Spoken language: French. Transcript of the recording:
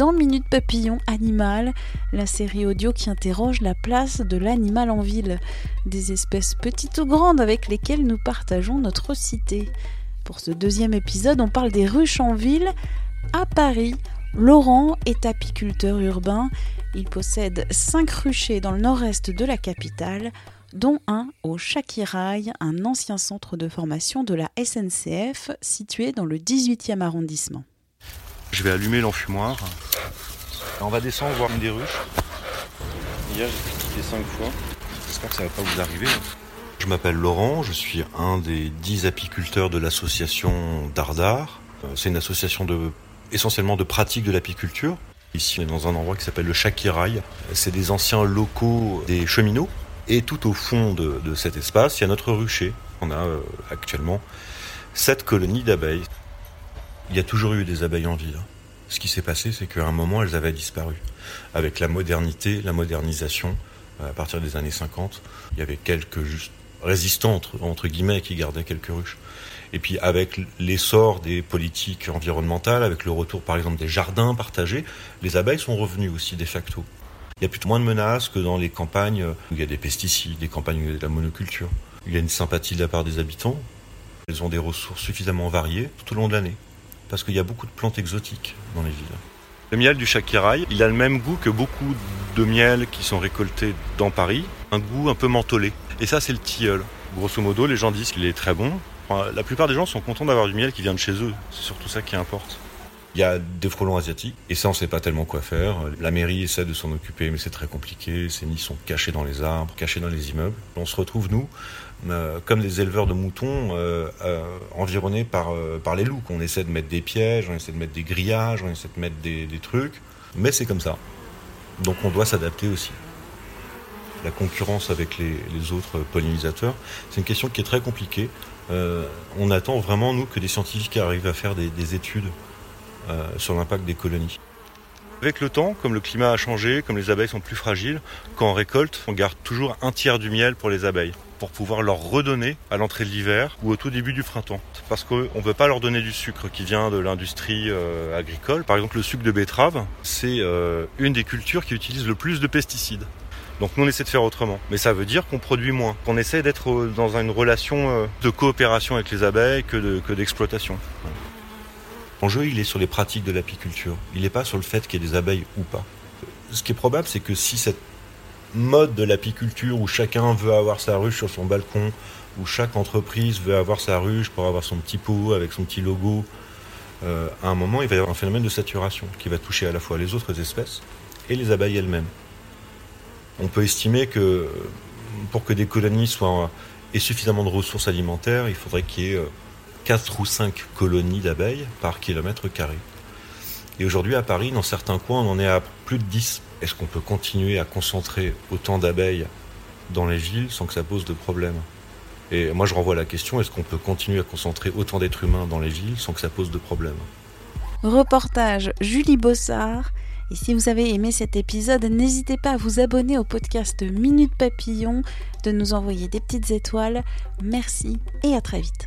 dans Minute Papillon Animal, la série audio qui interroge la place de l'animal en ville, des espèces petites ou grandes avec lesquelles nous partageons notre cité. Pour ce deuxième épisode, on parle des ruches en ville. À Paris, Laurent est apiculteur urbain. Il possède cinq ruchers dans le nord-est de la capitale, dont un au Chakirail, un ancien centre de formation de la SNCF situé dans le 18e arrondissement. Je vais allumer l'enfumoir. On va descendre voir une des ruches. Hier, j'ai quitté cinq fois. J'espère que ça va pas vous arriver. Je m'appelle Laurent, je suis un des dix apiculteurs de l'association Dardar. Euh, c'est une association de, essentiellement de pratique de l'apiculture. Ici, on est dans un endroit qui s'appelle le Chakirail. C'est des anciens locaux des cheminots. Et tout au fond de, cet espace, il y a notre rucher. On a euh, actuellement sept colonies d'abeilles. Il y a toujours eu des abeilles en ville. Ce qui s'est passé, c'est qu'à un moment, elles avaient disparu. Avec la modernité, la modernisation, à partir des années 50, il y avait quelques juste résistants, entre, guillemets, qui gardaient quelques ruches. Et puis avec l'essor des politiques environnementales, avec le retour par exemple des jardins partagés, les abeilles sont revenues aussi de facto. Il y a plutôt moins de menaces que dans les campagnes où il y a des pesticides, des campagnes où il y a de la monoculture. Il y a une sympathie de la part des habitants. Elles ont des ressources suffisamment variées tout au long de l'année parce qu'il y a beaucoup de plantes exotiques dans les villes. Le miel du Chakiraï, il a le même goût que beaucoup de miel qui sont récoltés dans Paris, un goût un peu mentholé. Et ça, c'est le tilleul. Grosso modo, les gens disent qu'il est très bon. La plupart des gens sont contents d'avoir du miel qui vient de chez eux. C'est surtout ça qui importe. Il y a des frelons asiatiques, et ça, on sait pas tellement quoi faire. La mairie essaie de s'en occuper, mais c'est très compliqué. Ces nids sont cachés dans les arbres, cachés dans les immeubles. On se retrouve, nous, euh, comme des éleveurs de moutons, euh, euh, environnés par, par les loups. On essaie de mettre des pièges, on essaie de mettre des grillages, on essaie de mettre des, trucs, mais c'est comme ça. Donc on doit s'adapter aussi. La concurrence avec les, autres pollinisateurs, c'est une question qui est très compliquée. On attend vraiment, nous, que des scientifiques arrivent à faire des études euh, sur l'impact des colonies. Avec le temps, comme le climat a changé, comme les abeilles sont plus fragiles, quand on récolte, on garde toujours un tiers du miel pour les abeilles, pour pouvoir leur redonner à l'entrée de l'hiver ou au tout début du printemps. Parce qu'on ne peut pas leur donner du sucre qui vient de l'industrie euh, agricole. Par exemple, le sucre de betterave, c'est euh, une des cultures qui utilise le plus de pesticides. Donc nous on essaie de faire autrement. Mais ça veut dire qu'on produit moins, qu'on essaie d'être dans une relation de coopération avec les abeilles que d'exploitation. L'enjeu, il est sur les pratiques de l'apiculture. Il n'est pas sur le fait qu'il y ait des abeilles ou pas. Ce qui est probable, c'est que si cette mode de l'apiculture où chacun veut avoir sa ruche sur son balcon, où chaque entreprise veut avoir sa ruche pour avoir son petit pot avec son petit logo, euh, à un moment, il va y avoir un phénomène de saturation qui va toucher à la fois les autres espèces et les abeilles elles-mêmes. On peut estimer que pour que des colonies soient aient suffisamment de ressources alimentaires, il faudrait qu'il y ait 4 ou 5 colonies d'abeilles par kilomètre carré. Et aujourd'hui, à Paris, dans certains coins, on en est à plus de 10. Est-ce qu'on peut continuer à concentrer autant d'abeilles dans les villes sans que ça pose de problème? Et moi, je renvoie la question, est-ce qu'on peut continuer à concentrer autant d'êtres humains dans les villes sans que ça pose de problème? Reportage Julie Bossard. Et si vous avez aimé cet épisode, n'hésitez pas à vous abonner au podcast Minute Papillon, de nous envoyer des petites étoiles. Merci et à très vite.